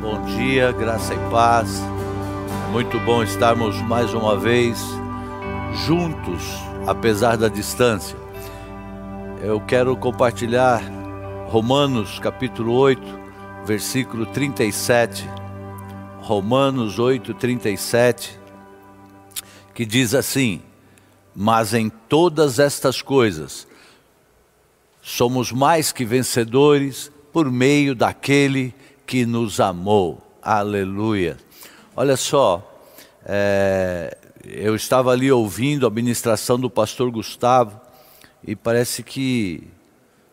Bom dia, graça e paz. Muito bom estarmos mais uma vez juntos, apesar da distância. Eu quero compartilhar Romanos capítulo 8, versículo 37. Romanos 8, 37, que diz assim: Mas em todas estas coisas somos mais que vencedores por meio daquele que nos amou. Aleluia. Olha só, é, eu estava ali ouvindo a ministração do pastor Gustavo e parece que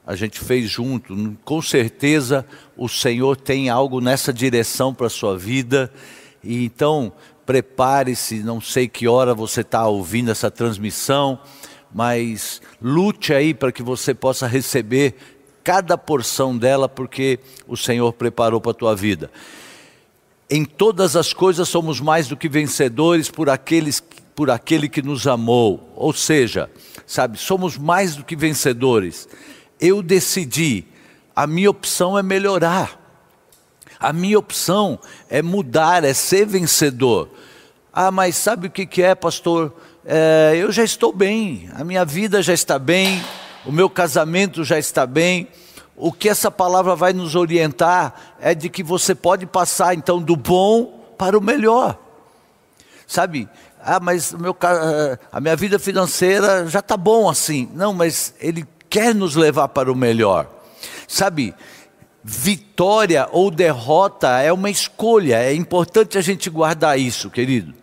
a gente fez junto. Com certeza o Senhor tem algo nessa direção para a sua vida. E então prepare-se, não sei que hora você está ouvindo essa transmissão, mas lute aí para que você possa receber cada porção dela, porque o Senhor preparou para a tua vida. Em todas as coisas somos mais do que vencedores por, aqueles, por aquele que nos amou. Ou seja, sabe, somos mais do que vencedores. Eu decidi, a minha opção é melhorar. A minha opção é mudar, é ser vencedor. Ah, mas sabe o que, é, pastor? É, eu já estou bem, a minha vida já está bem, o meu casamento já está bem. O que essa palavra vai nos orientar é de que você pode passar então do bom para o melhor. Sabe? Ah, mas meu, a minha vida financeira já está bom assim. Não, mas ele quer nos levar para o melhor. Sabe? Vitória ou derrota é uma escolha. É importante a gente guardar isso, querido.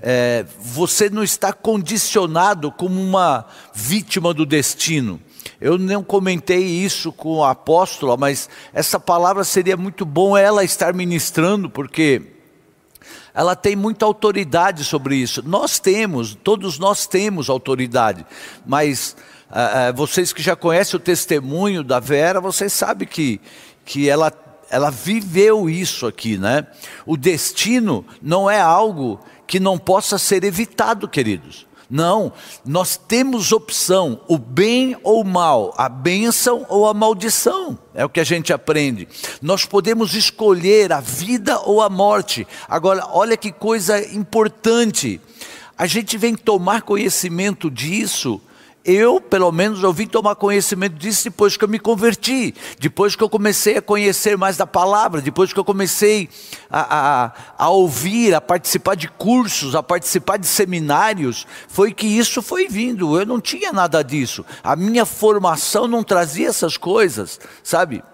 É, você não está condicionado como uma vítima do destino. Eu não comentei isso com a apóstola, mas essa palavra seria muito bom ela estar ministrando, porque ela tem muita autoridade sobre isso. Nós temos, todos nós temos autoridade, mas uh, uh, vocês que já conhecem o testemunho da Vera, vocês sabem que, que ela, ela viveu isso aqui, né? O destino não é algo que não possa ser evitado, queridos. Não, nós temos opção, o bem ou o mal, a bênção ou a maldição, é o que a gente aprende. Nós podemos escolher a vida ou a morte. Agora, olha que coisa importante, a gente vem tomar conhecimento disso eu, pelo menos, eu vim tomar conhecimento disso depois que eu me converti, depois que eu comecei a conhecer mais da palavra, depois que eu comecei a, a, a ouvir, a participar de cursos, a participar de seminários, foi que isso foi vindo. Eu não tinha nada disso. A minha formação não trazia essas coisas, sabe?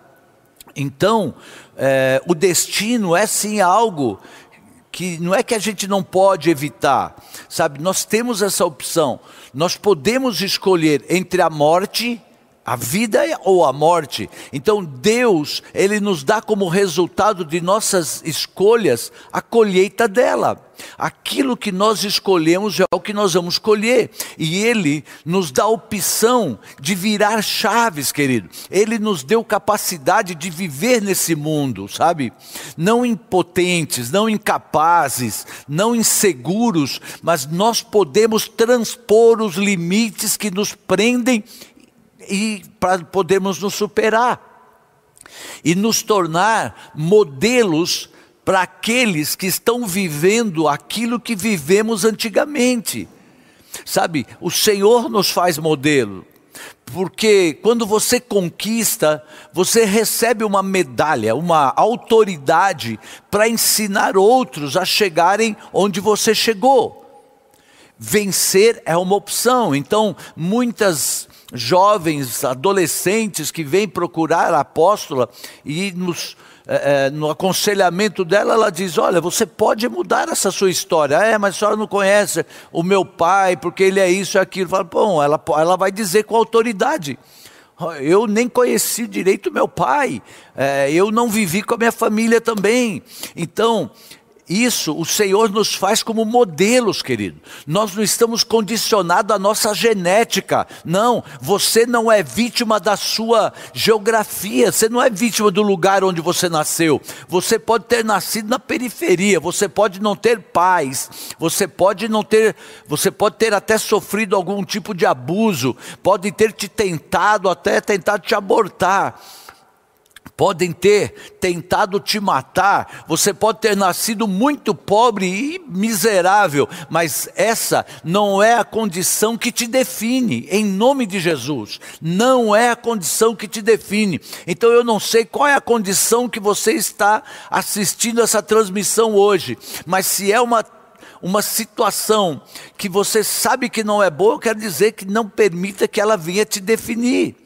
Então, é, o destino é sim algo que não é que a gente não pode evitar, sabe? Nós temos essa opção. Nós podemos escolher entre a morte a vida ou a morte. Então Deus, ele nos dá como resultado de nossas escolhas a colheita dela. Aquilo que nós escolhemos é o que nós vamos colher. E ele nos dá a opção de virar chaves, querido. Ele nos deu capacidade de viver nesse mundo, sabe? Não impotentes, não incapazes, não inseguros, mas nós podemos transpor os limites que nos prendem e para podermos nos superar e nos tornar modelos para aqueles que estão vivendo aquilo que vivemos antigamente. Sabe, o Senhor nos faz modelo, porque quando você conquista, você recebe uma medalha, uma autoridade para ensinar outros a chegarem onde você chegou. Vencer é uma opção, então muitas jovens, adolescentes que vêm procurar a apóstola e nos, é, é, no aconselhamento dela, ela diz: Olha, você pode mudar essa sua história. É, mas a senhora não conhece o meu pai, porque ele é isso e aquilo. Fala, Bom, ela, ela vai dizer com autoridade. Eu nem conheci direito meu pai, é, eu não vivi com a minha família também. Então, isso o Senhor nos faz como modelos, querido. Nós não estamos condicionados à nossa genética. Não, você não é vítima da sua geografia, você não é vítima do lugar onde você nasceu. Você pode ter nascido na periferia, você pode não ter pais, você pode não ter, você pode ter até sofrido algum tipo de abuso, pode ter te tentado até tentar te abortar podem ter tentado te matar, você pode ter nascido muito pobre e miserável, mas essa não é a condição que te define, em nome de Jesus. Não é a condição que te define. Então eu não sei qual é a condição que você está assistindo essa transmissão hoje, mas se é uma uma situação que você sabe que não é boa, eu quero dizer que não permita que ela venha te definir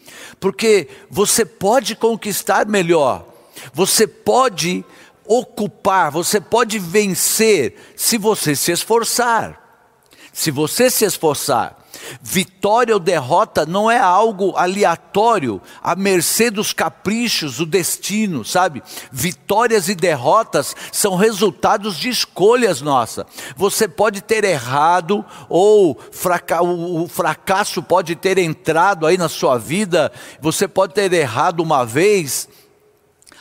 porque você pode conquistar melhor, você pode ocupar, você pode vencer se você se esforçar. Se você se esforçar. Vitória ou derrota não é algo aleatório, à mercê dos caprichos, do destino, sabe? Vitórias e derrotas são resultados de escolhas nossas. Você pode ter errado, ou fraca o fracasso pode ter entrado aí na sua vida, você pode ter errado uma vez.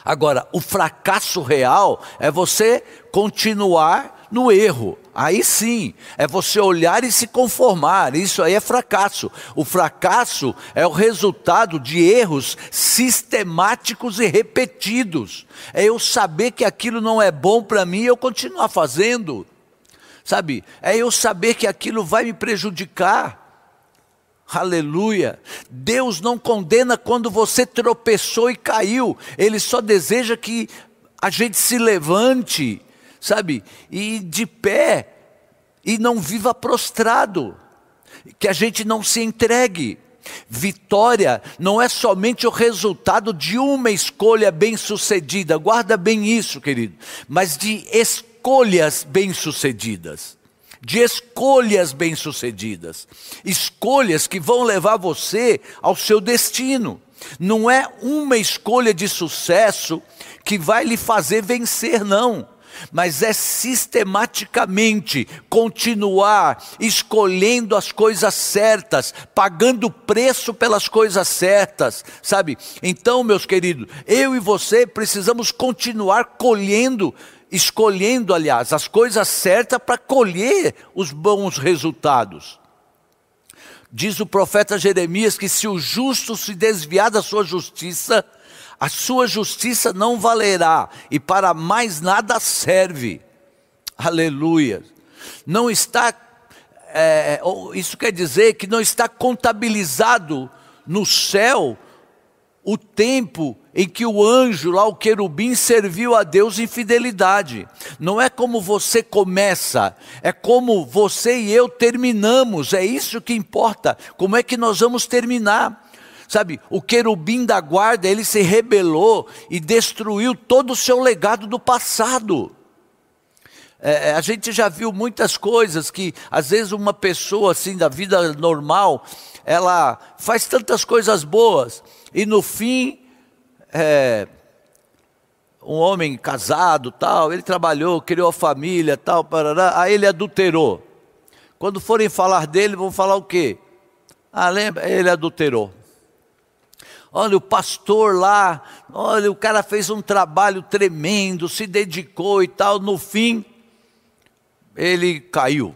Agora, o fracasso real é você continuar no erro. Aí sim, é você olhar e se conformar. Isso aí é fracasso. O fracasso é o resultado de erros sistemáticos e repetidos. É eu saber que aquilo não é bom para mim e eu continuar fazendo. Sabe? É eu saber que aquilo vai me prejudicar. Aleluia. Deus não condena quando você tropeçou e caiu. Ele só deseja que a gente se levante sabe? E de pé, e não viva prostrado, que a gente não se entregue. Vitória não é somente o resultado de uma escolha bem-sucedida, guarda bem isso, querido, mas de escolhas bem-sucedidas. De escolhas bem-sucedidas, escolhas que vão levar você ao seu destino. Não é uma escolha de sucesso que vai lhe fazer vencer, não mas é sistematicamente continuar escolhendo as coisas certas, pagando preço pelas coisas certas, sabe? Então, meus queridos, eu e você precisamos continuar colhendo, escolhendo, aliás, as coisas certas para colher os bons resultados. Diz o profeta Jeremias que se o justo se desviar da sua justiça, a sua justiça não valerá e para mais nada serve. Aleluia. Não está, é, isso quer dizer que não está contabilizado no céu o tempo em que o anjo lá, o querubim, serviu a Deus em fidelidade. Não é como você começa, é como você e eu terminamos, é isso que importa. Como é que nós vamos terminar? Sabe, o querubim da guarda, ele se rebelou e destruiu todo o seu legado do passado. É, é, a gente já viu muitas coisas que, às vezes, uma pessoa assim, da vida normal, ela faz tantas coisas boas, e no fim, é, um homem casado, tal, ele trabalhou, criou família, tal, parará, aí ele adulterou. Quando forem falar dele, vão falar o quê? Ah, lembra? Ele adulterou. Olha, o pastor lá, olha, o cara fez um trabalho tremendo, se dedicou e tal. No fim, ele caiu.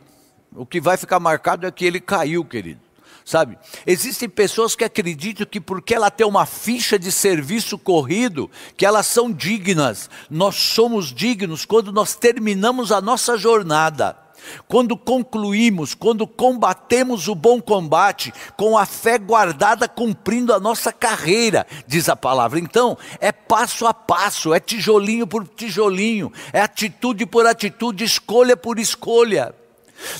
O que vai ficar marcado é que ele caiu, querido. Sabe? Existem pessoas que acreditam que porque ela tem uma ficha de serviço corrido, que elas são dignas. Nós somos dignos quando nós terminamos a nossa jornada. Quando concluímos, quando combatemos o bom combate, com a fé guardada, cumprindo a nossa carreira, diz a palavra. Então, é passo a passo, é tijolinho por tijolinho, é atitude por atitude, escolha por escolha.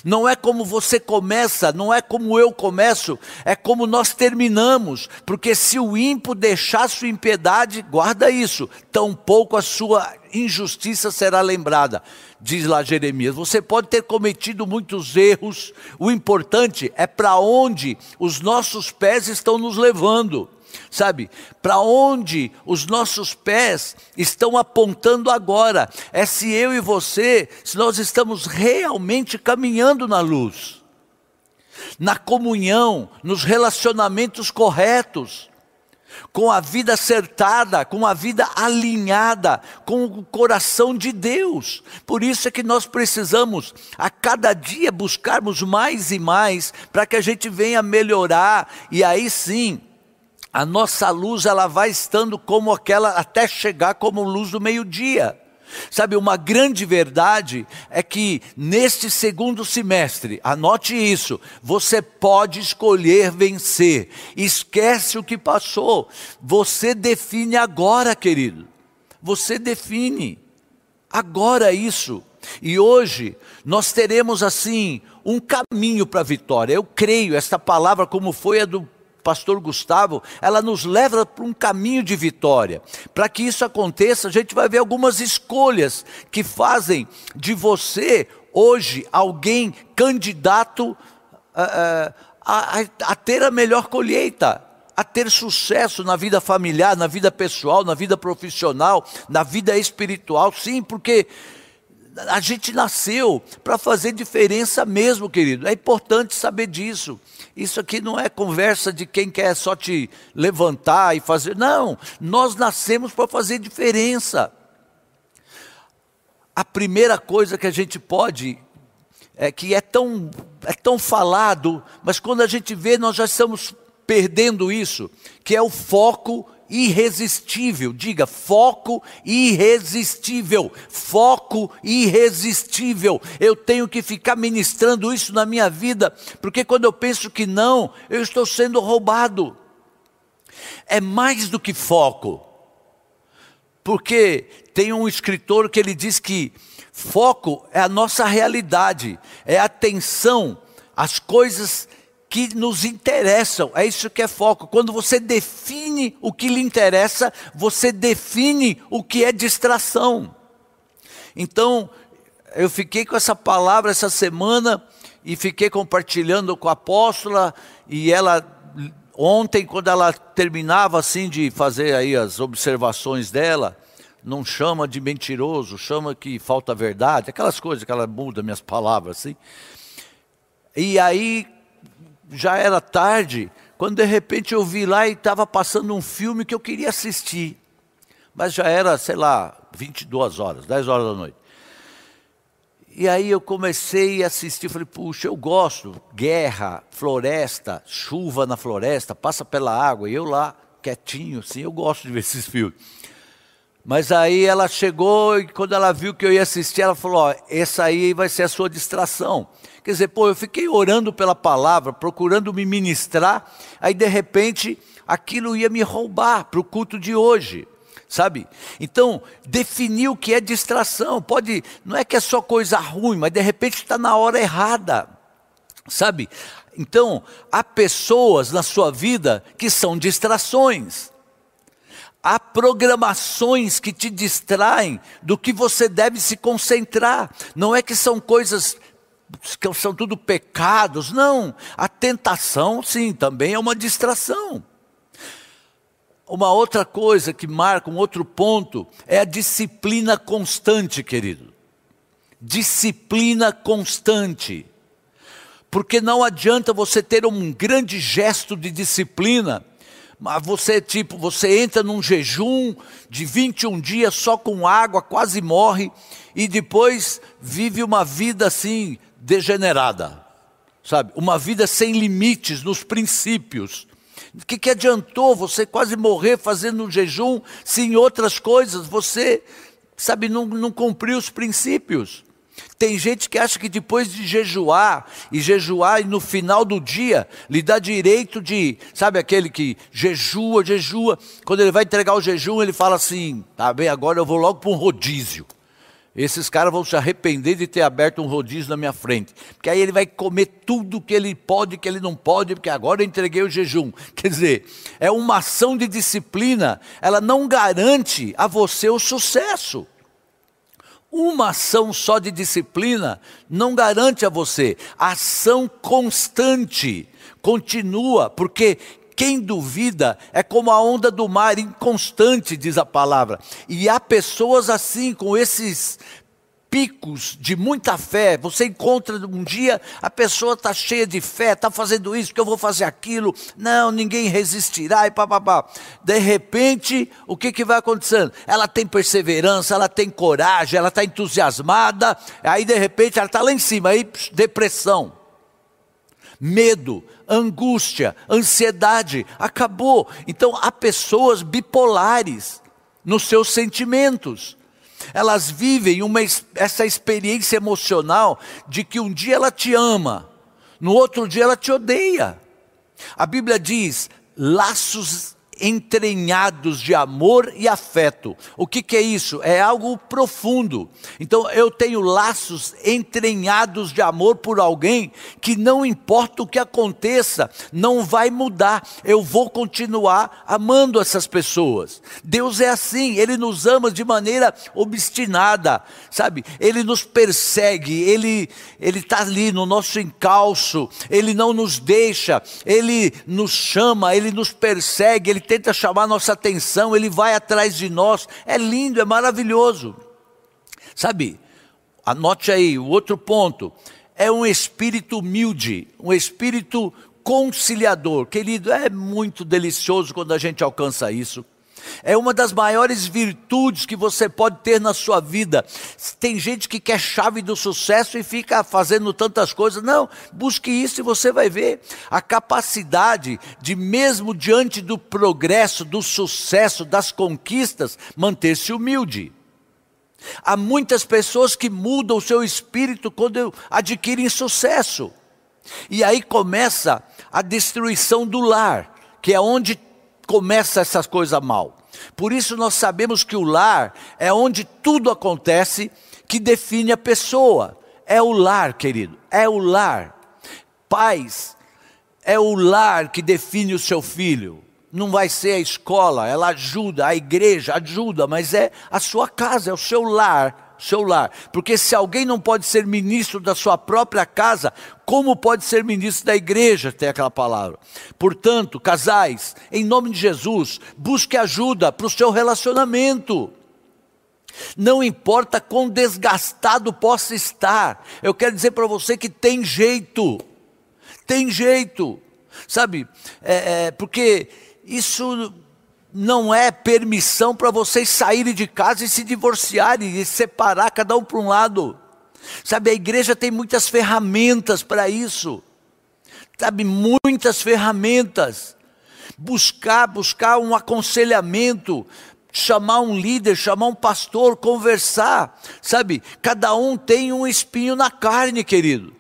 Não é como você começa, não é como eu começo, é como nós terminamos. Porque se o ímpio deixar sua impiedade, guarda isso, tampouco a sua injustiça será lembrada. Diz lá Jeremias: você pode ter cometido muitos erros, o importante é para onde os nossos pés estão nos levando sabe? Para onde os nossos pés estão apontando agora? É se eu e você, se nós estamos realmente caminhando na luz, na comunhão, nos relacionamentos corretos, com a vida acertada, com a vida alinhada, com o coração de Deus. Por isso é que nós precisamos a cada dia buscarmos mais e mais para que a gente venha melhorar e aí sim a nossa luz ela vai estando como aquela até chegar como luz do meio-dia. Sabe, uma grande verdade é que neste segundo semestre, anote isso, você pode escolher vencer. Esquece o que passou. Você define agora, querido. Você define agora isso. E hoje nós teremos assim um caminho para a vitória. Eu creio, esta palavra, como foi a do pastor Gustavo, ela nos leva para um caminho de vitória. Para que isso aconteça, a gente vai ver algumas escolhas que fazem de você, hoje, alguém candidato a, ah, a, a, a ter a melhor colheita a ter sucesso na vida familiar, na vida pessoal, na vida profissional, na vida espiritual, sim, porque a gente nasceu para fazer diferença mesmo, querido. É importante saber disso. Isso aqui não é conversa de quem quer só te levantar e fazer. Não, nós nascemos para fazer diferença. A primeira coisa que a gente pode é que é tão é tão falado, mas quando a gente vê nós já estamos perdendo isso, que é o foco irresistível. Diga, foco irresistível. Foco irresistível. Eu tenho que ficar ministrando isso na minha vida, porque quando eu penso que não, eu estou sendo roubado. É mais do que foco. Porque tem um escritor que ele diz que foco é a nossa realidade, é atenção às coisas que nos interessam. É isso que é foco. Quando você define o que lhe interessa, você define o que é distração. Então, eu fiquei com essa palavra essa semana e fiquei compartilhando com a apóstola e ela ontem quando ela terminava assim de fazer aí as observações dela, não chama de mentiroso, chama que falta verdade, aquelas coisas que ela muda minhas palavras assim. E aí já era tarde, quando de repente eu vi lá e estava passando um filme que eu queria assistir. Mas já era, sei lá, 22 horas, 10 horas da noite. E aí eu comecei a assistir, falei, puxa, eu gosto, guerra, floresta, chuva na floresta, passa pela água, e eu lá, quietinho, assim, eu gosto de ver esses filmes. Mas aí ela chegou e quando ela viu que eu ia assistir, ela falou: Ó, essa aí vai ser a sua distração. Quer dizer, pô, eu fiquei orando pela palavra, procurando me ministrar, aí de repente aquilo ia me roubar para o culto de hoje. Sabe? Então, definir o que é distração. Pode, não é que é só coisa ruim, mas de repente está na hora errada. Sabe? Então, há pessoas na sua vida que são distrações. Há programações que te distraem do que você deve se concentrar. Não é que são coisas que são tudo pecados. Não, a tentação, sim, também é uma distração. Uma outra coisa que marca um outro ponto é a disciplina constante, querido. Disciplina constante. Porque não adianta você ter um grande gesto de disciplina, mas você tipo, você entra num jejum de 21 dias só com água, quase morre e depois vive uma vida assim degenerada, sabe? Uma vida sem limites nos princípios. O que, que adiantou você quase morrer fazendo um jejum se em outras coisas você, sabe, não, não cumpriu os princípios? Tem gente que acha que depois de jejuar e jejuar e no final do dia lhe dá direito de, sabe aquele que jejua, jejua, quando ele vai entregar o jejum, ele fala assim: "Tá bem, agora eu vou logo para um rodízio". Esses caras vão se arrepender de ter aberto um rodízio na minha frente. Porque aí ele vai comer tudo que ele pode, que ele não pode, porque agora eu entreguei o jejum. Quer dizer, é uma ação de disciplina, ela não garante a você o sucesso. Uma ação só de disciplina não garante a você. Ação constante continua, porque quem duvida é como a onda do mar, inconstante, diz a palavra. E há pessoas assim, com esses picos de muita fé. Você encontra um dia, a pessoa está cheia de fé, está fazendo isso, que eu vou fazer aquilo. Não, ninguém resistirá e papapá. De repente, o que, que vai acontecendo? Ela tem perseverança, ela tem coragem, ela está entusiasmada. Aí, de repente, ela está lá em cima, aí, depressão. medo, angústia, ansiedade, acabou. Então há pessoas bipolares nos seus sentimentos. Elas vivem uma, essa experiência emocional de que um dia ela te ama, no outro dia ela te odeia. A Bíblia diz: laços entranhados de amor e afeto. O que, que, é isso? É algo profundo. Então eu tenho laços entranhados de amor por alguém que não importa o que aconteça, não vai mudar. Eu vou continuar amando essas pessoas. Deus é assim, Ele nos ama de maneira obstinada, sabe? Ele nos persegue, Ele Ele está ali no nosso encalço, Ele não nos deixa, Ele nos chama, Ele nos persegue, Ele tenta chamar nossa atenção, ele vai atrás de nós. É lindo, é maravilhoso. Sabe, anote aí o outro ponto. É um espírito humilde, um espírito conciliador. Querido, é muito delicioso quando a gente alcança isso. É uma das maiores virtudes que você pode ter na sua vida. Tem gente que quer chave do sucesso e fica fazendo tantas coisas. Não, busque isso e você vai ver a capacidade de, mesmo diante do progresso, do sucesso, das conquistas, manter-se humilde. Há muitas pessoas que mudam o seu espírito quando adquirem sucesso. E aí começa a destruição do lar, que é onde começa essas coisas mal. Por isso nós sabemos que o lar é onde tudo acontece que define a pessoa. É o lar, querido, é o lar. Pais, é o lar que define o seu filho. Não vai ser a escola, ela ajuda, a igreja ajuda, mas é a sua casa, é o seu lar seu lar. Porque se alguém não pode ser ministro da sua própria casa, como pode ser ministro da igreja? Tem aquela palavra. Portanto, casais, em nome de Jesus, busque ajuda para o seu relacionamento. Não importa quão desgastado possa estar, eu quero dizer para você que tem jeito, tem jeito, sabe? É, é, porque isso não é permissão para vocês saírem de casa e se divorciarem e separar cada um para um lado. Sabe, a igreja tem muitas ferramentas para isso. Sabe, muitas ferramentas. Buscar, buscar um aconselhamento, chamar um líder, chamar um pastor, conversar. Sabe, cada um tem um espinho na carne, querido.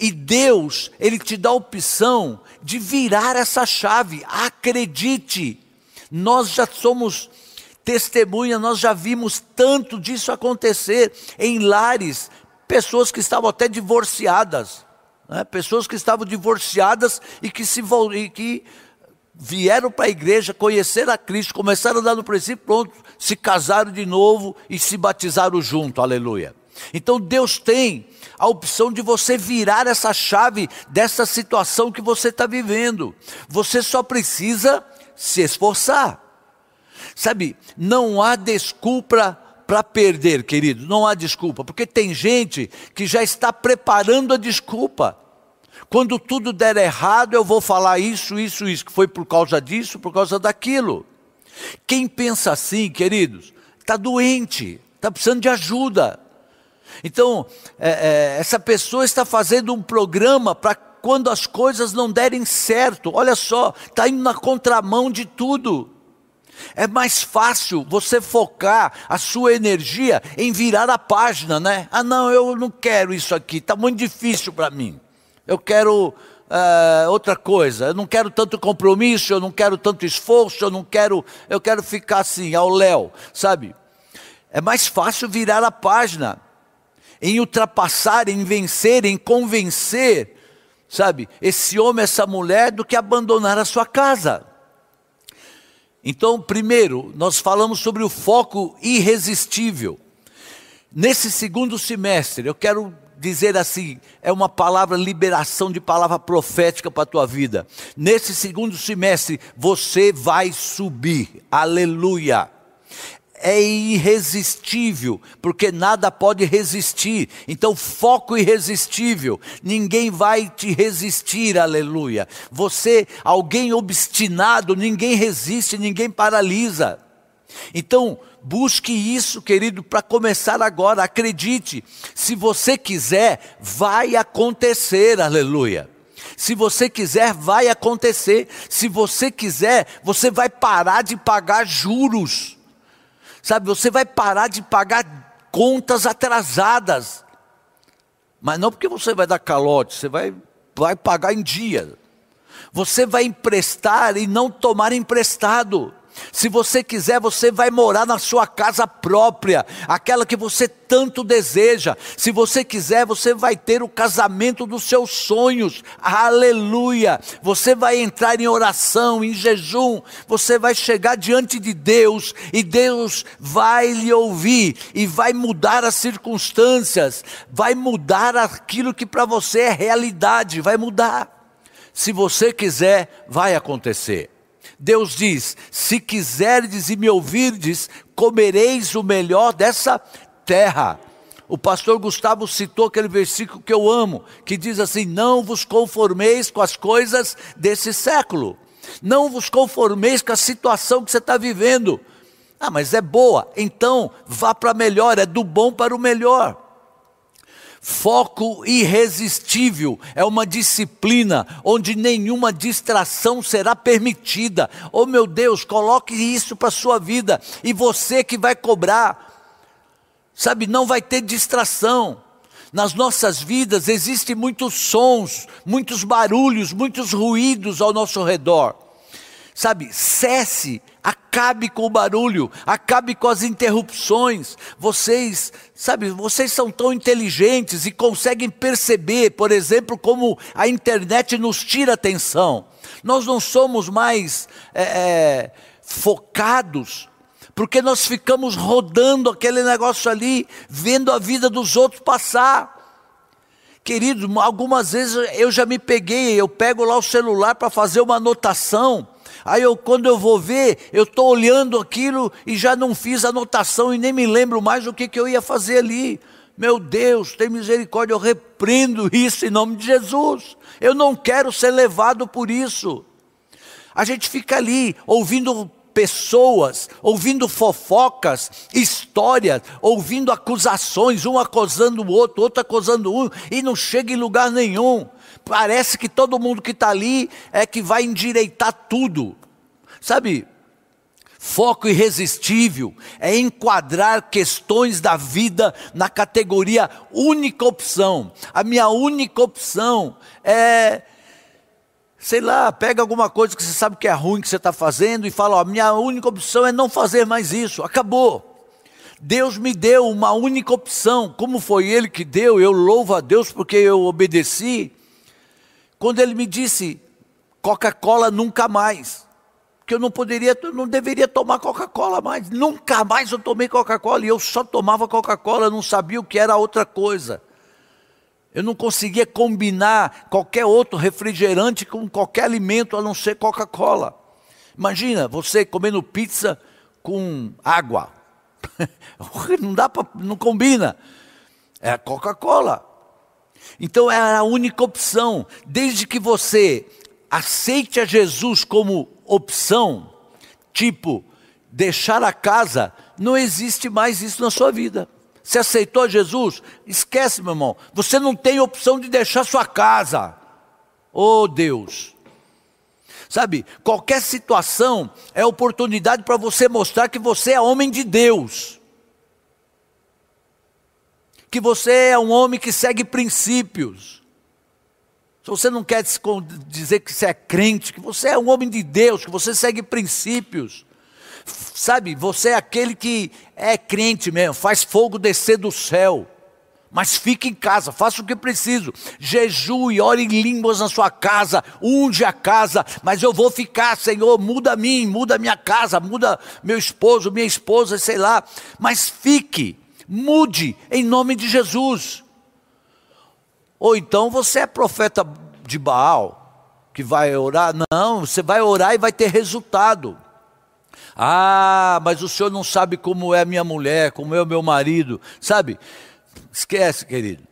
E Deus, Ele te dá a opção de virar essa chave. Acredite nós já somos testemunha, nós já vimos tanto disso acontecer em lares, pessoas que estavam até divorciadas, né? pessoas que estavam divorciadas e que, se, e que vieram para a igreja, conheceram a Cristo, começaram a dar no princípio, pronto, se casaram de novo e se batizaram junto, aleluia. Então Deus tem a opção de você virar essa chave dessa situação que você está vivendo. Você só precisa se esforçar. Sabe, não há desculpa para perder, querido, não há desculpa, porque tem gente que já está preparando a desculpa. Quando tudo der errado, eu vou falar isso, isso, isso, que foi por causa disso, por causa daquilo. Quem pensa assim, queridos, está doente, está precisando de ajuda. Então, é, é, essa pessoa está fazendo um programa para quando as coisas não derem certo, olha só, está indo na contramão de tudo. É mais fácil você focar a sua energia em virar a página, né? Ah, não, eu não quero isso aqui, está muito difícil para mim. Eu quero uh, outra coisa, eu não quero tanto compromisso, eu não quero tanto esforço, eu não quero, eu quero ficar assim, ao léu, sabe? É mais fácil virar a página, em ultrapassar, em vencer, em convencer sabe, esse homem, essa mulher, do que abandonar a sua casa. Então, primeiro, nós falamos sobre o foco irresistível. Nesse segundo semestre, eu quero dizer assim, é uma palavra liberação de palavra profética para a tua vida. Nesse segundo semestre, você vai subir. Aleluia é irresistível, porque nada pode resistir. Então, foco irresistível. Ninguém vai te resistir, aleluia. Você, alguém obstinado, ninguém resiste, ninguém paralisa. Então, busque isso, querido, para começar agora. Acredite, se você quiser, vai acontecer, aleluia. Se você quiser, vai acontecer. Se você quiser, você vai parar de pagar juros. Sabe, você vai parar de pagar contas atrasadas. Mas não porque você vai dar calote, você vai, vai pagar em dia. Você vai emprestar e não tomar emprestado. Se você quiser, você vai morar na sua casa própria, aquela que você tanto deseja. Se você quiser, você vai ter o casamento dos seus sonhos. Aleluia! Você vai entrar em oração, em jejum. Você vai chegar diante de Deus e Deus vai lhe ouvir e vai mudar as circunstâncias, vai mudar aquilo que para você é realidade, vai mudar. Se você quiser, vai acontecer. Deus diz: Se quiserdes e me ouvirdes, comereis o melhor dessa terra. O pastor Gustavo citou aquele versículo que eu amo, que diz assim: Não vos conformeis com as coisas desse século, não vos conformeis com a situação que você está vivendo. Ah, mas é boa, então vá para melhor, é do bom para o melhor. Foco irresistível é uma disciplina onde nenhuma distração será permitida. Oh meu Deus, coloque isso para a sua vida e você que vai cobrar, sabe, não vai ter distração. Nas nossas vidas existem muitos sons, muitos barulhos, muitos ruídos ao nosso redor. Sabe, cesse Acabe com o barulho, acabe com as interrupções. Vocês, sabe, vocês são tão inteligentes e conseguem perceber, por exemplo, como a internet nos tira atenção. Nós não somos mais é, é, focados, porque nós ficamos rodando aquele negócio ali, vendo a vida dos outros passar. Querido, algumas vezes eu já me peguei, eu pego lá o celular para fazer uma anotação Aí eu, quando eu vou ver, eu estou olhando aquilo e já não fiz anotação e nem me lembro mais o que, que eu ia fazer ali. Meu Deus, tem misericórdia, eu repreendo isso em nome de Jesus. Eu não quero ser levado por isso. A gente fica ali ouvindo pessoas, ouvindo fofocas, histórias, ouvindo acusações, um acusando o outro, outro acusando um, e não chega em lugar nenhum. Parece que todo mundo que está ali é que vai endireitar tudo. Sabe, Foco irresistível é enquadrar questões da vida na categoria única opção. A minha única opção é sei lá, pega alguma coisa que você sabe que é ruim que você está fazendo e fala: ó, minha única opção é não fazer mais isso, acabou. Deus me deu uma única opção, como foi Ele que deu, eu louvo a Deus porque eu obedeci. Quando Ele me disse: Coca-Cola nunca mais, que eu não poderia, não deveria tomar Coca-Cola mais, nunca mais eu tomei Coca-Cola e eu só tomava Coca-Cola, não sabia o que era outra coisa. Eu não conseguia combinar qualquer outro refrigerante com qualquer alimento a não ser Coca-Cola. Imagina você comendo pizza com água. não dá para, não combina. É Coca-Cola. Então é a única opção, desde que você aceite a Jesus como opção, tipo deixar a casa, não existe mais isso na sua vida. Você aceitou Jesus? Esquece, meu irmão. Você não tem opção de deixar sua casa. Oh Deus. Sabe, qualquer situação é oportunidade para você mostrar que você é homem de Deus. Que você é um homem que segue princípios. Se você não quer dizer que você é crente, que você é um homem de Deus, que você segue princípios. Sabe, você é aquele que é crente mesmo, faz fogo descer do céu. Mas fique em casa, faça o que preciso. Jejue, ore em línguas na sua casa, unge a casa. Mas eu vou ficar, Senhor, muda a mim, muda a minha casa, muda meu esposo, minha esposa, sei lá. Mas fique, mude em nome de Jesus. Ou então você é profeta de Baal, que vai orar. Não, você vai orar e vai ter resultado. Ah, mas o senhor não sabe como é a minha mulher, como é o meu marido. Sabe? Esquece, querido.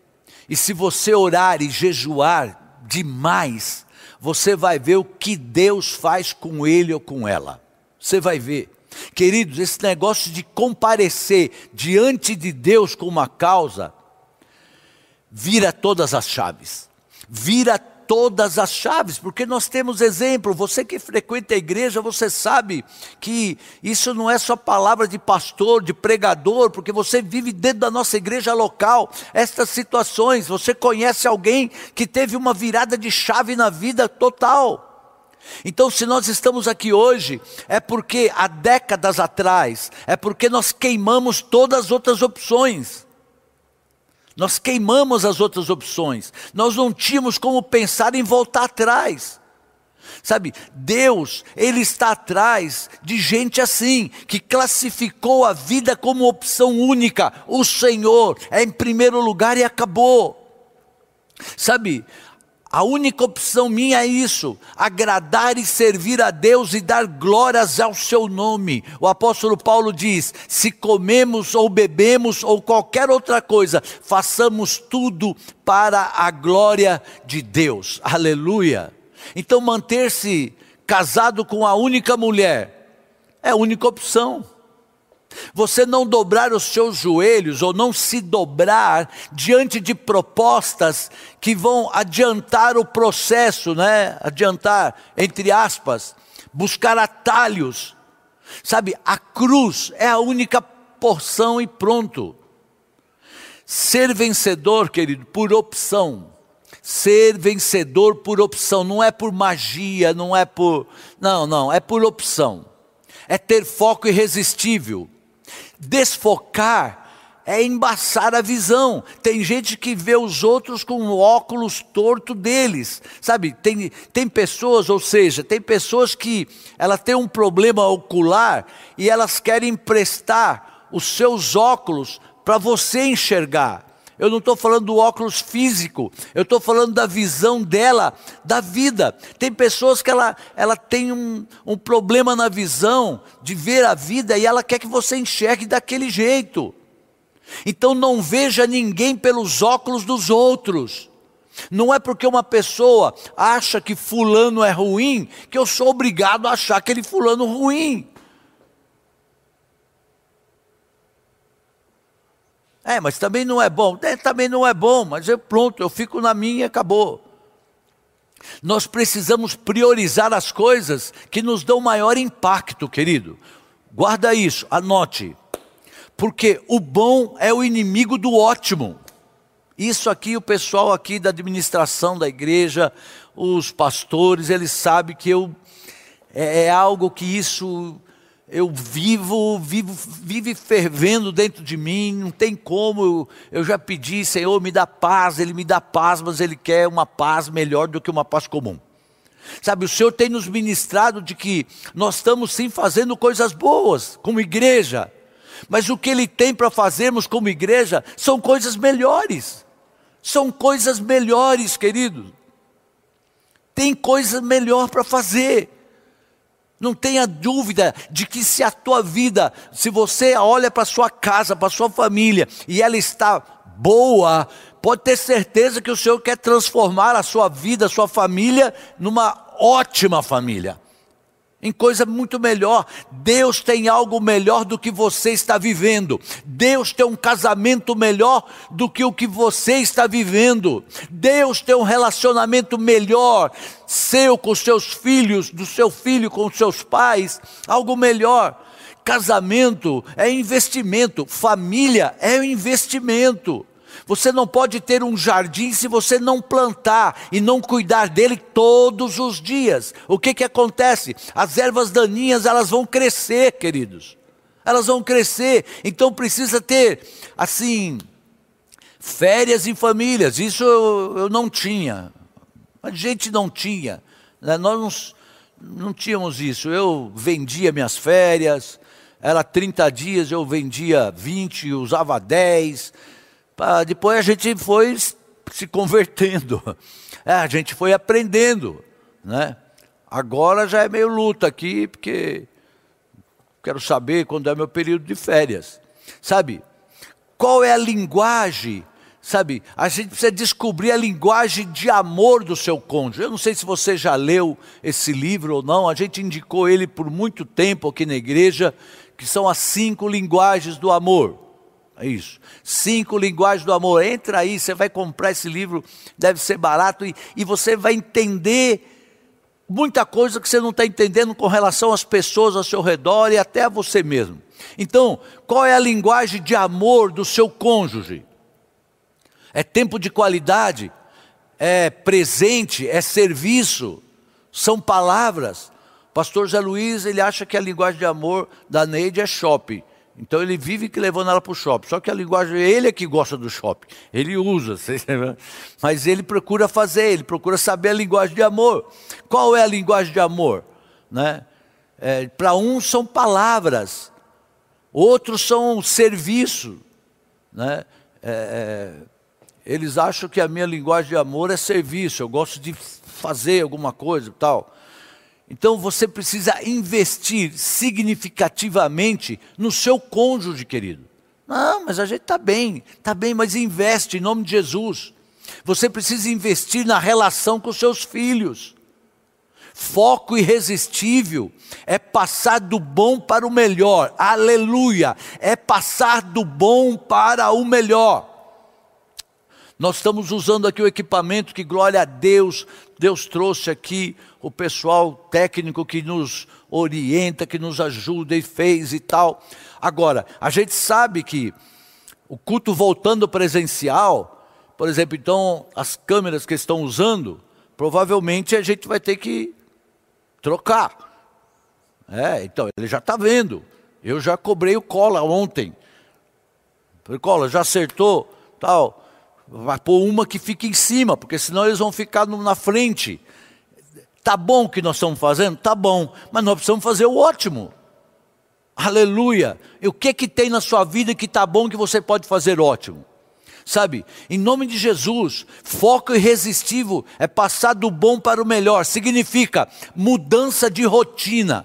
E se você orar e jejuar demais, você vai ver o que Deus faz com ele ou com ela. Você vai ver. Queridos, esse negócio de comparecer diante de Deus com uma causa, vira todas as chaves, vira todas as chaves, porque nós temos exemplo. Você que frequenta a igreja, você sabe que isso não é só palavra de pastor, de pregador, porque você vive dentro da nossa igreja local. Estas situações, você conhece alguém que teve uma virada de chave na vida total. Então, se nós estamos aqui hoje, é porque há décadas atrás, é porque nós queimamos todas as outras opções. Nós queimamos as outras opções. Nós não tínhamos como pensar em voltar atrás. Sabe, Deus, Ele está atrás de gente assim, que classificou a vida como opção única. O Senhor é em primeiro lugar e acabou. Sabe, a única opção minha é isso: agradar e servir a Deus e dar glórias ao seu nome. O apóstolo Paulo diz: se comemos ou bebemos ou qualquer outra coisa, façamos tudo para a glória de Deus. Aleluia. Então, manter-se casado com a única mulher é a única opção. Você não dobrar os seus joelhos ou não se dobrar diante de propostas que vão adiantar o processo, né? Adiantar, entre aspas, buscar atalhos. Sabe, a cruz é a única porção e pronto. Ser vencedor, querido, por opção. Ser vencedor por opção, não é por magia, não é por. Não, não, é por opção. É ter foco irresistível Desfocar é embaçar a visão. Tem gente que vê os outros com o óculos torto deles. Sabe, tem, tem pessoas, ou seja, tem pessoas que ela tem um problema ocular e elas querem emprestar os seus óculos para você enxergar. Eu não estou falando do óculos físico, eu estou falando da visão dela, da vida. Tem pessoas que ela, ela tem um, um problema na visão de ver a vida e ela quer que você enxergue daquele jeito. Então não veja ninguém pelos óculos dos outros. Não é porque uma pessoa acha que fulano é ruim que eu sou obrigado a achar aquele fulano ruim. É, mas também não é bom. É, também não é bom, mas eu pronto, eu fico na minha e acabou. Nós precisamos priorizar as coisas que nos dão maior impacto, querido. Guarda isso, anote. Porque o bom é o inimigo do ótimo. Isso aqui, o pessoal aqui da administração da igreja, os pastores, eles sabem que eu é, é algo que isso eu vivo, vivo, vive fervendo dentro de mim, não tem como, eu, eu já pedi, Senhor, me dá paz, Ele me dá paz, mas Ele quer uma paz melhor do que uma paz comum. Sabe, o Senhor tem nos ministrado de que nós estamos sim fazendo coisas boas, como igreja, mas o que Ele tem para fazermos como igreja são coisas melhores, são coisas melhores, querido. Tem coisa melhor para fazer. Não tenha dúvida de que se a tua vida, se você olha para a sua casa, para a sua família, e ela está boa, pode ter certeza que o Senhor quer transformar a sua vida, a sua família, numa ótima família em coisa muito melhor. Deus tem algo melhor do que você está vivendo. Deus tem um casamento melhor do que o que você está vivendo. Deus tem um relacionamento melhor seu com seus filhos, do seu filho com seus pais, algo melhor. Casamento é investimento, família é investimento. Você não pode ter um jardim se você não plantar e não cuidar dele todos os dias. O que que acontece? As ervas daninhas, elas vão crescer, queridos. Elas vão crescer. Então precisa ter assim férias em famílias. Isso eu, eu não tinha. A gente não tinha. Né? Nós não, não tínhamos isso. Eu vendia minhas férias, era 30 dias, eu vendia 20, usava 10 depois a gente foi se convertendo, é, a gente foi aprendendo, né? Agora já é meio luta aqui, porque quero saber quando é meu período de férias. Sabe? Qual é a linguagem? Sabe? A gente precisa descobrir a linguagem de amor do seu cônjuge. Eu não sei se você já leu esse livro ou não, a gente indicou ele por muito tempo aqui na igreja, que são as cinco linguagens do amor. É isso. Cinco linguagens do amor. Entra aí, você vai comprar esse livro, deve ser barato, e, e você vai entender muita coisa que você não está entendendo com relação às pessoas ao seu redor e até a você mesmo. Então, qual é a linguagem de amor do seu cônjuge? É tempo de qualidade? É presente? É serviço? São palavras? Pastor Zé Luiz, ele acha que a linguagem de amor da Neide é shopping. Então ele vive que levando ela para o shopping. Só que a linguagem, ele é que gosta do shopping. Ele usa, mas ele procura fazer, ele procura saber a linguagem de amor. Qual é a linguagem de amor? Né? É, para uns são palavras, outros são serviço. Né? É, é, eles acham que a minha linguagem de amor é serviço, eu gosto de fazer alguma coisa e tal. Então você precisa investir significativamente no seu cônjuge, querido. Não, mas a gente está bem, está bem, mas investe em nome de Jesus. Você precisa investir na relação com seus filhos. Foco irresistível é passar do bom para o melhor. Aleluia! É passar do bom para o melhor. Nós estamos usando aqui o equipamento que, glória a Deus, Deus trouxe aqui o pessoal técnico que nos orienta, que nos ajuda e fez e tal. Agora, a gente sabe que o culto voltando presencial, por exemplo, então as câmeras que estão usando, provavelmente a gente vai ter que trocar. É, então, ele já está vendo. Eu já cobrei o cola ontem. Falei, cola, já acertou, tal vai pôr uma que fique em cima, porque senão eles vão ficar na frente. Tá bom o que nós estamos fazendo? Tá bom, mas nós precisamos fazer o ótimo. Aleluia. E o que que tem na sua vida que tá bom que você pode fazer ótimo? Sabe, em nome de Jesus, foco irresistível é passar do bom para o melhor, significa mudança de rotina.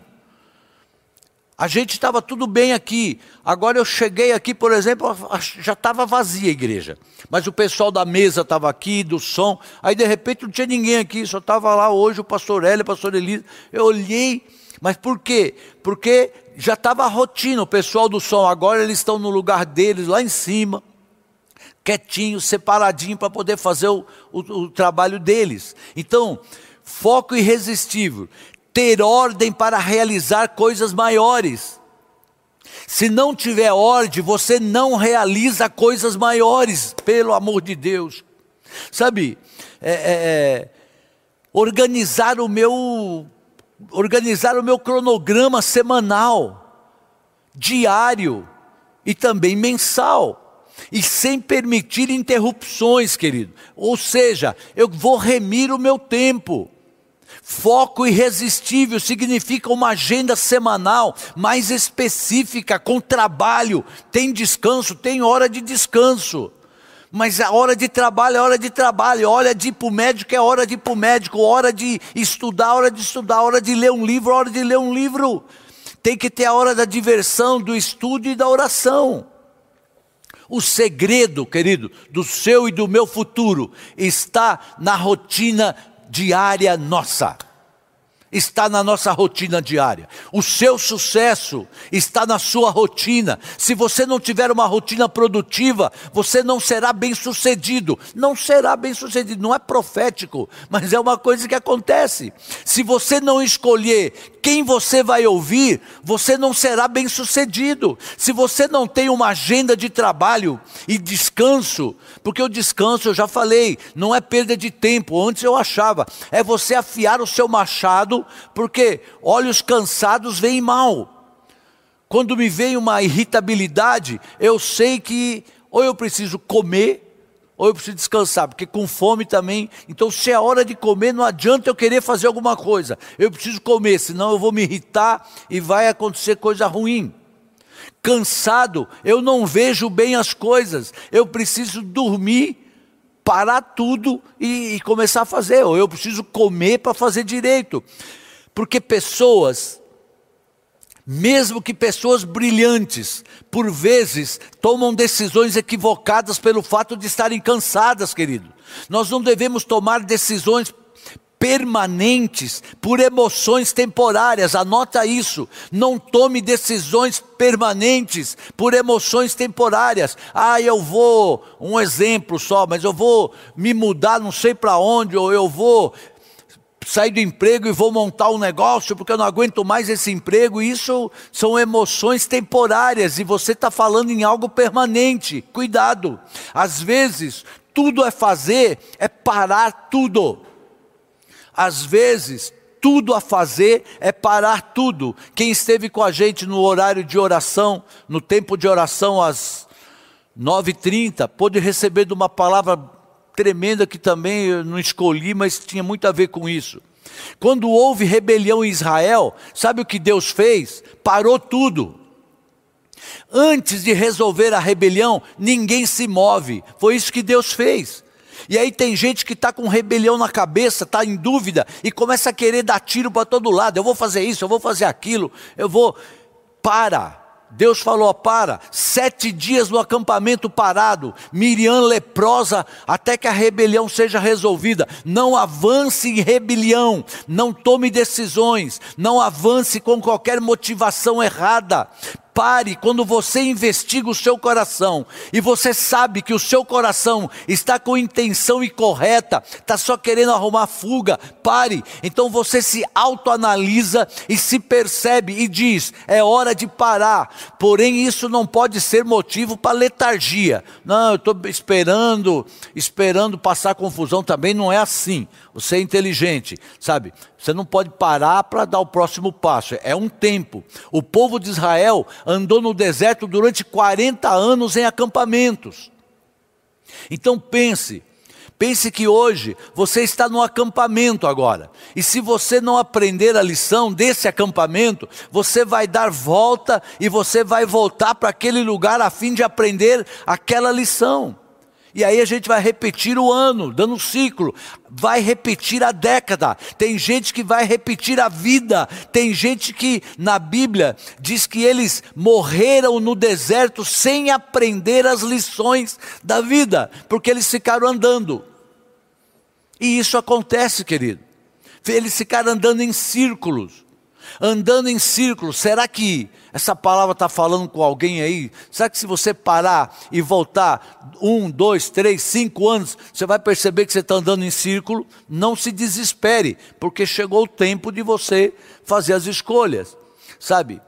A gente estava tudo bem aqui. Agora eu cheguei aqui, por exemplo, já estava vazia a igreja. Mas o pessoal da mesa estava aqui, do som. Aí de repente não tinha ninguém aqui, só estava lá hoje o pastor Hélio, o pastor Elisa. Eu olhei, mas por quê? Porque já estava a rotina, o pessoal do som. Agora eles estão no lugar deles, lá em cima, quietinho, separadinho, para poder fazer o, o, o trabalho deles. Então, foco irresistível ter ordem para realizar coisas maiores. Se não tiver ordem, você não realiza coisas maiores, pelo amor de Deus. Sabe, é, é, é, organizar o meu organizar o meu cronograma semanal, diário e também mensal. E sem permitir interrupções, querido. Ou seja, eu vou remir o meu tempo. Foco irresistível significa uma agenda semanal mais específica, com trabalho. Tem descanso, tem hora de descanso. Mas a hora de trabalho é hora de trabalho, hora de ir para o médico é hora de ir para o médico, hora de estudar, hora de estudar, hora de ler um livro, hora de ler um livro. Tem que ter a hora da diversão, do estudo e da oração. O segredo, querido, do seu e do meu futuro está na rotina diária nossa está na nossa rotina diária. O seu sucesso está na sua rotina. Se você não tiver uma rotina produtiva, você não será bem-sucedido. Não será bem-sucedido, não é profético, mas é uma coisa que acontece. Se você não escolher quem você vai ouvir, você não será bem-sucedido. Se você não tem uma agenda de trabalho e descanso, porque o descanso, eu já falei, não é perda de tempo. Antes eu achava, é você afiar o seu machado porque olhos cansados veem mal. Quando me vem uma irritabilidade, eu sei que ou eu preciso comer, ou eu preciso descansar, porque com fome também. Então, se é hora de comer, não adianta eu querer fazer alguma coisa. Eu preciso comer, senão eu vou me irritar e vai acontecer coisa ruim. Cansado, eu não vejo bem as coisas. Eu preciso dormir parar tudo e, e começar a fazer, ou eu preciso comer para fazer direito. Porque pessoas, mesmo que pessoas brilhantes, por vezes tomam decisões equivocadas pelo fato de estarem cansadas, querido. Nós não devemos tomar decisões permanentes por emoções temporárias. Anota isso. Não tome decisões permanentes por emoções temporárias. Ah, eu vou, um exemplo só, mas eu vou me mudar não sei para onde, ou eu vou sair do emprego e vou montar um negócio porque eu não aguento mais esse emprego. Isso são emoções temporárias e você está falando em algo permanente. Cuidado. Às vezes, tudo é fazer, é parar tudo. Às vezes, tudo a fazer é parar tudo. Quem esteve com a gente no horário de oração, no tempo de oração às 9h30, pôde receber de uma palavra tremenda que também eu não escolhi, mas tinha muito a ver com isso. Quando houve rebelião em Israel, sabe o que Deus fez? Parou tudo. Antes de resolver a rebelião, ninguém se move. Foi isso que Deus fez. E aí tem gente que está com rebelião na cabeça, está em dúvida e começa a querer dar tiro para todo lado. Eu vou fazer isso, eu vou fazer aquilo, eu vou. Para. Deus falou: para, sete dias no acampamento parado, Miriam leprosa, até que a rebelião seja resolvida. Não avance em rebelião, não tome decisões, não avance com qualquer motivação errada pare quando você investiga o seu coração e você sabe que o seu coração está com intenção incorreta, está só querendo arrumar fuga, pare. Então você se autoanalisa e se percebe e diz: é hora de parar. Porém, isso não pode ser motivo para letargia. Não, eu estou esperando, esperando passar confusão também, não é assim. Você é inteligente, sabe? Você não pode parar para dar o próximo passo. É um tempo. O povo de Israel andou no deserto durante 40 anos em acampamentos. Então pense, pense que hoje você está no acampamento agora. E se você não aprender a lição desse acampamento, você vai dar volta e você vai voltar para aquele lugar a fim de aprender aquela lição. E aí a gente vai repetir o ano, dando um ciclo, vai repetir a década. Tem gente que vai repetir a vida. Tem gente que na Bíblia diz que eles morreram no deserto sem aprender as lições da vida, porque eles ficaram andando. E isso acontece, querido. Eles ficaram andando em círculos andando em círculos. Será que essa palavra está falando com alguém aí? Será que se você parar e voltar um, dois, três, cinco anos, você vai perceber que você está andando em círculo? Não se desespere, porque chegou o tempo de você fazer as escolhas, sabe?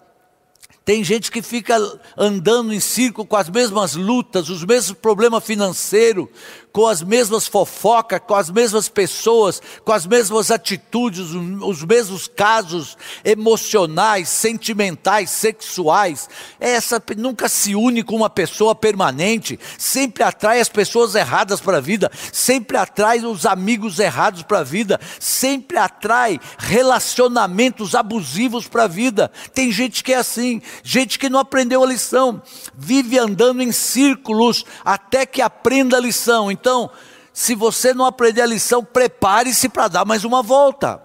Tem gente que fica andando em círculo com as mesmas lutas, os mesmos problemas financeiros, com as mesmas fofocas, com as mesmas pessoas, com as mesmas atitudes, os mesmos casos emocionais, sentimentais, sexuais. Essa nunca se une com uma pessoa permanente, sempre atrai as pessoas erradas para a vida, sempre atrai os amigos errados para a vida, sempre atrai relacionamentos abusivos para a vida. Tem gente que é assim, gente que não aprendeu a lição, vive andando em círculos até que aprenda a lição. Então, se você não aprender a lição, prepare-se para dar mais uma volta.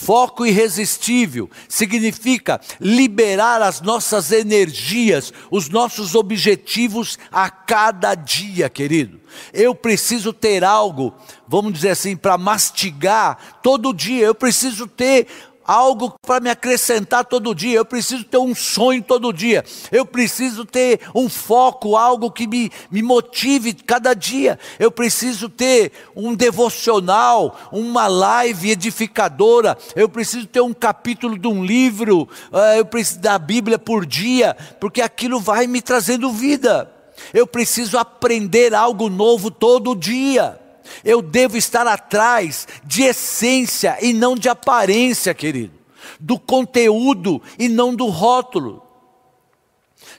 Foco irresistível significa liberar as nossas energias, os nossos objetivos a cada dia, querido. Eu preciso ter algo, vamos dizer assim, para mastigar todo dia. Eu preciso ter algo para me acrescentar todo dia, eu preciso ter um sonho todo dia, eu preciso ter um foco, algo que me, me motive cada dia, eu preciso ter um devocional, uma live edificadora, eu preciso ter um capítulo de um livro, uh, eu preciso da Bíblia por dia, porque aquilo vai me trazendo vida. Eu preciso aprender algo novo todo dia. Eu devo estar atrás de essência e não de aparência, querido, do conteúdo e não do rótulo.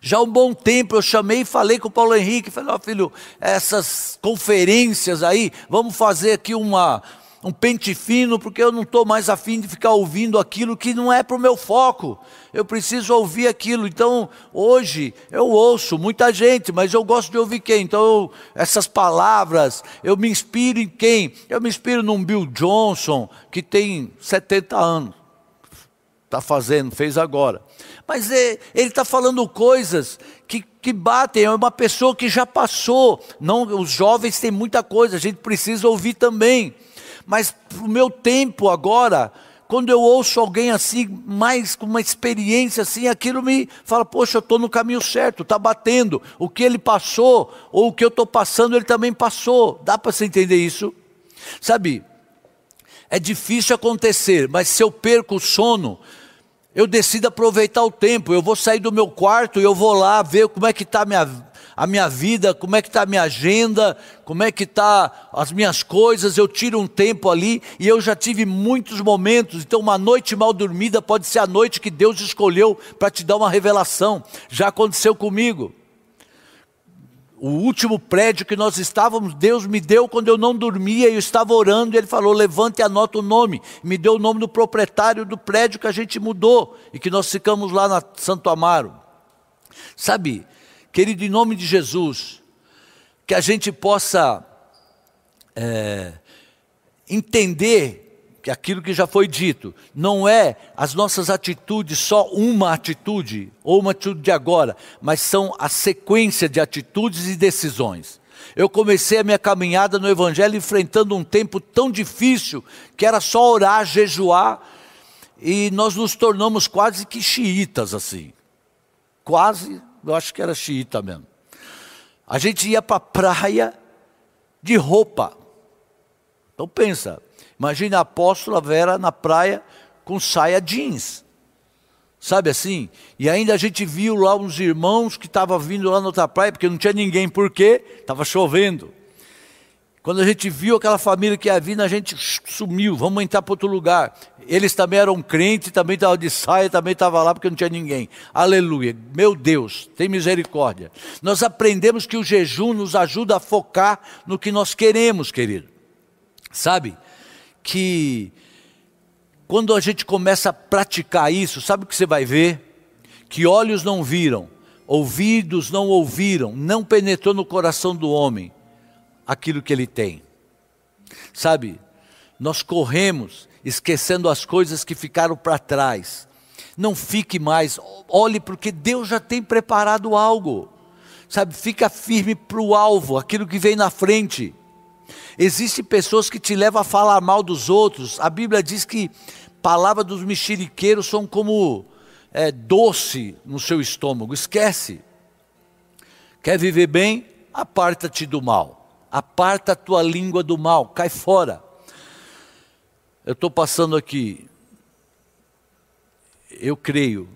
Já há um bom tempo eu chamei e falei com o Paulo Henrique, falei, ó oh, filho, essas conferências aí, vamos fazer aqui uma, um pente fino, porque eu não estou mais afim de ficar ouvindo aquilo que não é para o meu foco. Eu preciso ouvir aquilo. Então, hoje, eu ouço muita gente, mas eu gosto de ouvir quem? Então, eu, essas palavras, eu me inspiro em quem? Eu me inspiro num Bill Johnson, que tem 70 anos. Está fazendo, fez agora. Mas é, ele está falando coisas que, que batem, é uma pessoa que já passou. Não, os jovens têm muita coisa, a gente precisa ouvir também. Mas o meu tempo agora, quando eu ouço alguém assim, mais com uma experiência assim, aquilo me fala, poxa, eu estou no caminho certo, está batendo. O que ele passou, ou o que eu estou passando, ele também passou. Dá para você entender isso? Sabe, é difícil acontecer, mas se eu perco o sono, eu decido aproveitar o tempo. Eu vou sair do meu quarto e eu vou lá ver como é que está minha, a minha vida, como é que está a minha agenda, como é que está as minhas coisas. Eu tiro um tempo ali e eu já tive muitos momentos. Então, uma noite mal dormida pode ser a noite que Deus escolheu para te dar uma revelação. Já aconteceu comigo o último prédio que nós estávamos, Deus me deu quando eu não dormia, eu estava orando, e Ele falou: levante e anota o nome. Me deu o nome do proprietário do prédio que a gente mudou e que nós ficamos lá na Santo Amaro. Sabe, querido, em nome de Jesus, que a gente possa é, entender que aquilo que já foi dito, não é as nossas atitudes só uma atitude, ou uma atitude de agora, mas são a sequência de atitudes e decisões. Eu comecei a minha caminhada no Evangelho enfrentando um tempo tão difícil, que era só orar, jejuar, e nós nos tornamos quase que xiitas assim. Quase, eu acho que era xiita mesmo. A gente ia para a praia de roupa. Então pensa, Imagina a apóstola Vera na praia com saia jeans. Sabe assim? E ainda a gente viu lá uns irmãos que estavam vindo lá na outra praia, porque não tinha ninguém, por quê? Estava chovendo. Quando a gente viu aquela família que ia vindo, a gente sumiu, vamos entrar para outro lugar. Eles também eram crentes, também estavam de saia, também estavam lá porque não tinha ninguém. Aleluia. Meu Deus, tem misericórdia. Nós aprendemos que o jejum nos ajuda a focar no que nós queremos, querido. Sabe? que quando a gente começa a praticar isso, sabe o que você vai ver? Que olhos não viram, ouvidos não ouviram, não penetrou no coração do homem aquilo que ele tem. Sabe, nós corremos esquecendo as coisas que ficaram para trás. Não fique mais, olhe porque Deus já tem preparado algo. Sabe, fica firme para o alvo, aquilo que vem na frente. Existem pessoas que te levam a falar mal dos outros. A Bíblia diz que palavras dos mexeriqueiros são como é, doce no seu estômago. Esquece. Quer viver bem? Aparta-te do mal. Aparta a tua língua do mal. Cai fora. Eu estou passando aqui. Eu creio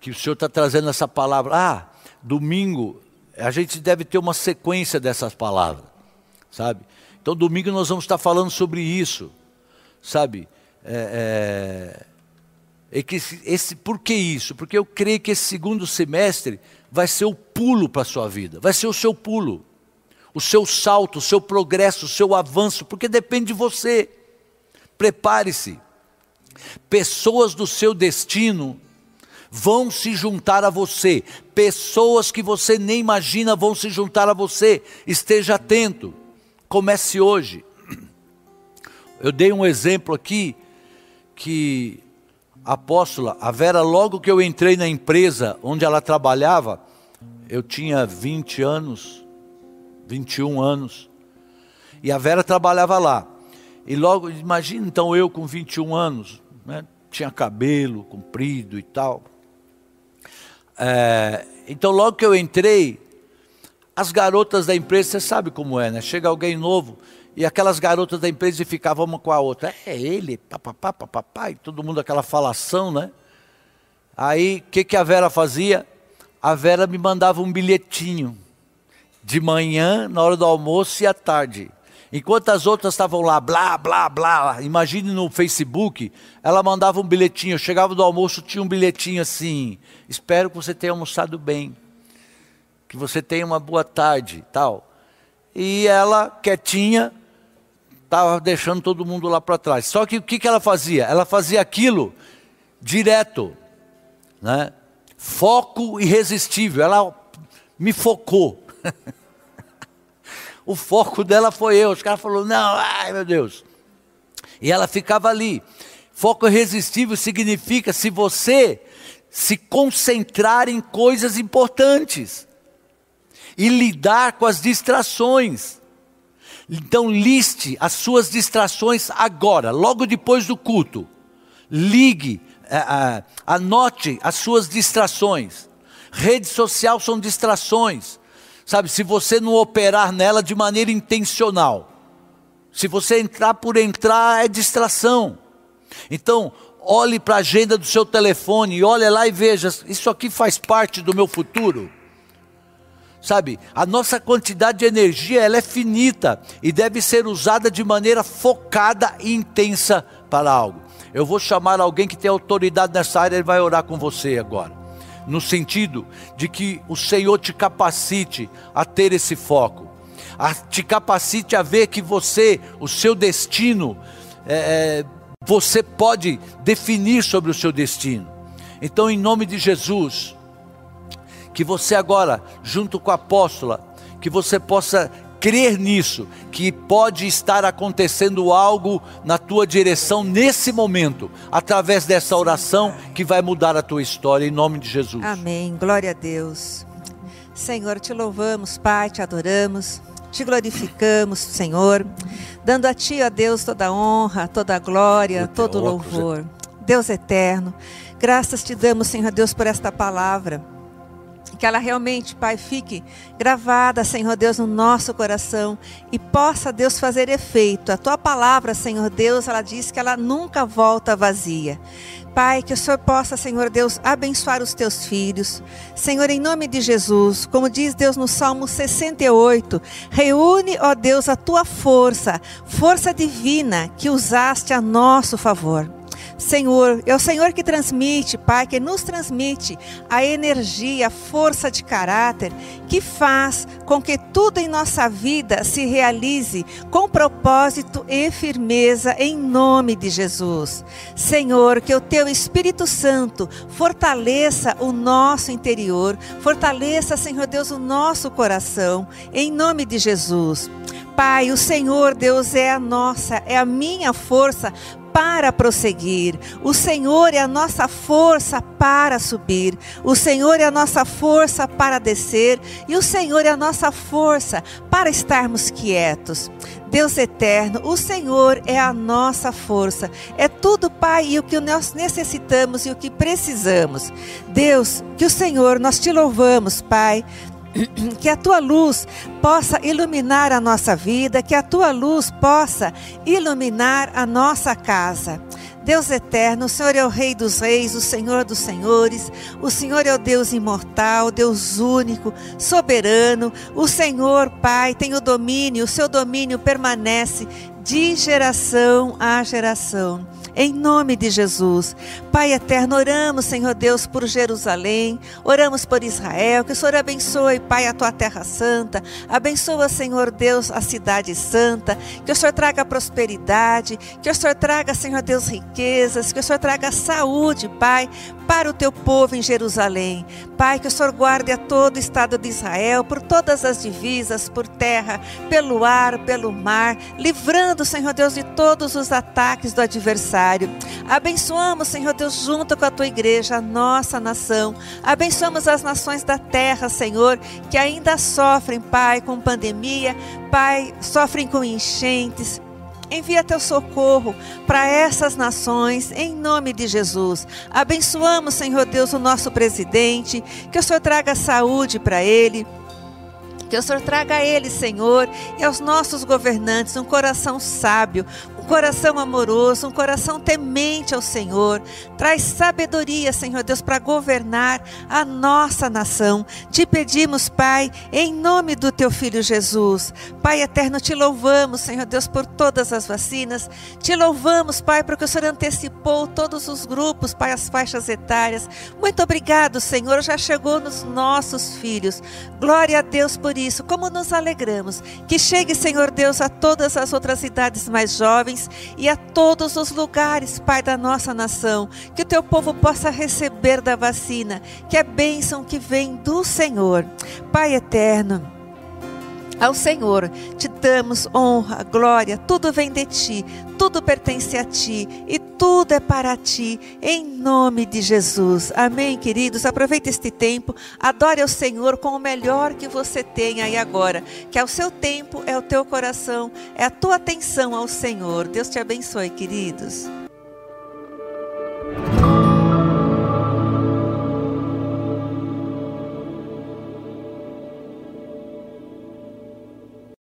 que o Senhor está trazendo essa palavra. Ah, domingo, a gente deve ter uma sequência dessas palavras, sabe? Então, domingo nós vamos estar falando sobre isso, sabe? É, é, é que esse, esse, por que isso? Porque eu creio que esse segundo semestre vai ser o pulo para a sua vida, vai ser o seu pulo, o seu salto, o seu progresso, o seu avanço, porque depende de você. Prepare-se. Pessoas do seu destino vão se juntar a você, pessoas que você nem imagina vão se juntar a você, esteja atento. Comece hoje. Eu dei um exemplo aqui que a apóstola, a Vera, logo que eu entrei na empresa onde ela trabalhava, eu tinha 20 anos, 21 anos, e a Vera trabalhava lá. E logo, imagina então eu com 21 anos, né, tinha cabelo comprido e tal. É, então logo que eu entrei, as garotas da empresa, você sabe como é, né? Chega alguém novo e aquelas garotas da empresa ficavam uma com a outra. É ele, papapá, papapá, e todo mundo aquela falação, né? Aí, o que, que a Vera fazia? A Vera me mandava um bilhetinho de manhã, na hora do almoço e à tarde. Enquanto as outras estavam lá, blá, blá, blá, imagine no Facebook, ela mandava um bilhetinho. Eu chegava do almoço, tinha um bilhetinho assim: Espero que você tenha almoçado bem que você tenha uma boa tarde, tal. E ela, quietinha, estava deixando todo mundo lá para trás. Só que o que, que ela fazia? Ela fazia aquilo direto, né? foco irresistível. Ela me focou. o foco dela foi eu. Os caras falaram, não, ai meu Deus. E ela ficava ali. Foco irresistível significa se você se concentrar em coisas importantes e lidar com as distrações. Então, liste as suas distrações agora, logo depois do culto. Ligue, anote as suas distrações. Rede social são distrações. Sabe, se você não operar nela de maneira intencional, se você entrar por entrar, é distração. Então, olhe para a agenda do seu telefone, olhe lá e veja: isso aqui faz parte do meu futuro. Sabe, a nossa quantidade de energia ela é finita e deve ser usada de maneira focada e intensa para algo. Eu vou chamar alguém que tem autoridade nessa área, ele vai orar com você agora. No sentido de que o Senhor te capacite a ter esse foco, a te capacite a ver que você, o seu destino, é, é você pode definir sobre o seu destino. Então, em nome de Jesus, que você agora, junto com a apóstola, que você possa crer nisso, que pode estar acontecendo algo na tua direção nesse momento, através dessa oração que vai mudar a tua história, em nome de Jesus. Amém. Glória a Deus. Senhor, te louvamos, Pai, te adoramos, te glorificamos, Senhor, dando a Ti, ó Deus, toda a honra, toda a glória, todo o louvor. Deus eterno, graças te damos, Senhor Deus, por esta palavra que ela realmente, Pai, fique gravada, Senhor Deus, no nosso coração e possa, Deus, fazer efeito. A tua palavra, Senhor Deus, ela diz que ela nunca volta vazia. Pai, que o Senhor possa, Senhor Deus, abençoar os teus filhos. Senhor, em nome de Jesus, como diz Deus no Salmo 68, reúne, ó Deus, a tua força, força divina que usaste a nosso favor. Senhor, é o Senhor que transmite, Pai, que nos transmite a energia, a força de caráter que faz com que tudo em nossa vida se realize com propósito e firmeza em nome de Jesus. Senhor, que o teu Espírito Santo fortaleça o nosso interior, fortaleça, Senhor Deus, o nosso coração, em nome de Jesus. Pai, o Senhor Deus é a nossa, é a minha força para prosseguir. O Senhor é a nossa força para subir. O Senhor é a nossa força para descer. E o Senhor é a nossa força para estarmos quietos. Deus eterno, o Senhor é a nossa força. É tudo, Pai, e o que nós necessitamos e o que precisamos. Deus, que o Senhor, nós te louvamos, Pai que a tua luz possa iluminar a nossa vida, que a tua luz possa iluminar a nossa casa. Deus eterno, o Senhor é o Rei dos Reis, o Senhor dos Senhores, o Senhor é o Deus imortal, Deus único, soberano. O Senhor, Pai, tem o domínio, o seu domínio permanece de geração a geração em nome de Jesus. Pai eterno, oramos, Senhor Deus, por Jerusalém, oramos por Israel, que o Senhor abençoe, Pai, a tua terra santa, abençoa, Senhor Deus, a cidade santa, que o Senhor traga prosperidade, que o Senhor traga, Senhor Deus, riquezas, que o Senhor traga saúde, Pai, para o teu povo em Jerusalém. Pai, que o Senhor guarde a todo o estado de Israel, por todas as divisas, por terra, pelo ar, pelo mar, livrando, Senhor Deus, de todos os ataques do adversário. Abençoamos, Senhor Deus, junto com a tua igreja, a nossa nação. Abençoamos as nações da terra, Senhor, que ainda sofrem, Pai, com pandemia, Pai, sofrem com enchentes, Envia teu socorro para essas nações, em nome de Jesus. Abençoamos, Senhor Deus, o nosso presidente, que o Senhor traga saúde para ele. Que o Senhor traga a ele, Senhor, e aos nossos governantes um coração sábio, coração amoroso, um coração temente ao Senhor. Traz sabedoria, Senhor Deus, para governar a nossa nação. Te pedimos, Pai, em nome do teu filho Jesus. Pai eterno, te louvamos, Senhor Deus, por todas as vacinas. Te louvamos, Pai, porque o Senhor antecipou todos os grupos, Pai, as faixas etárias. Muito obrigado, Senhor, já chegou nos nossos filhos. Glória a Deus por isso. Como nos alegramos. Que chegue, Senhor Deus, a todas as outras idades mais jovens nações e a todos os lugares, Pai da nossa nação, que o teu povo possa receber da vacina, que é bênção que vem do Senhor. Pai eterno, ao Senhor te damos honra, glória, tudo vem de ti, tudo pertence a ti e tudo é para ti, em nome de Jesus. Amém, queridos? Aproveite este tempo, adore ao Senhor com o melhor que você tem aí agora, que é o seu tempo, é o teu coração, é a tua atenção ao Senhor. Deus te abençoe, queridos.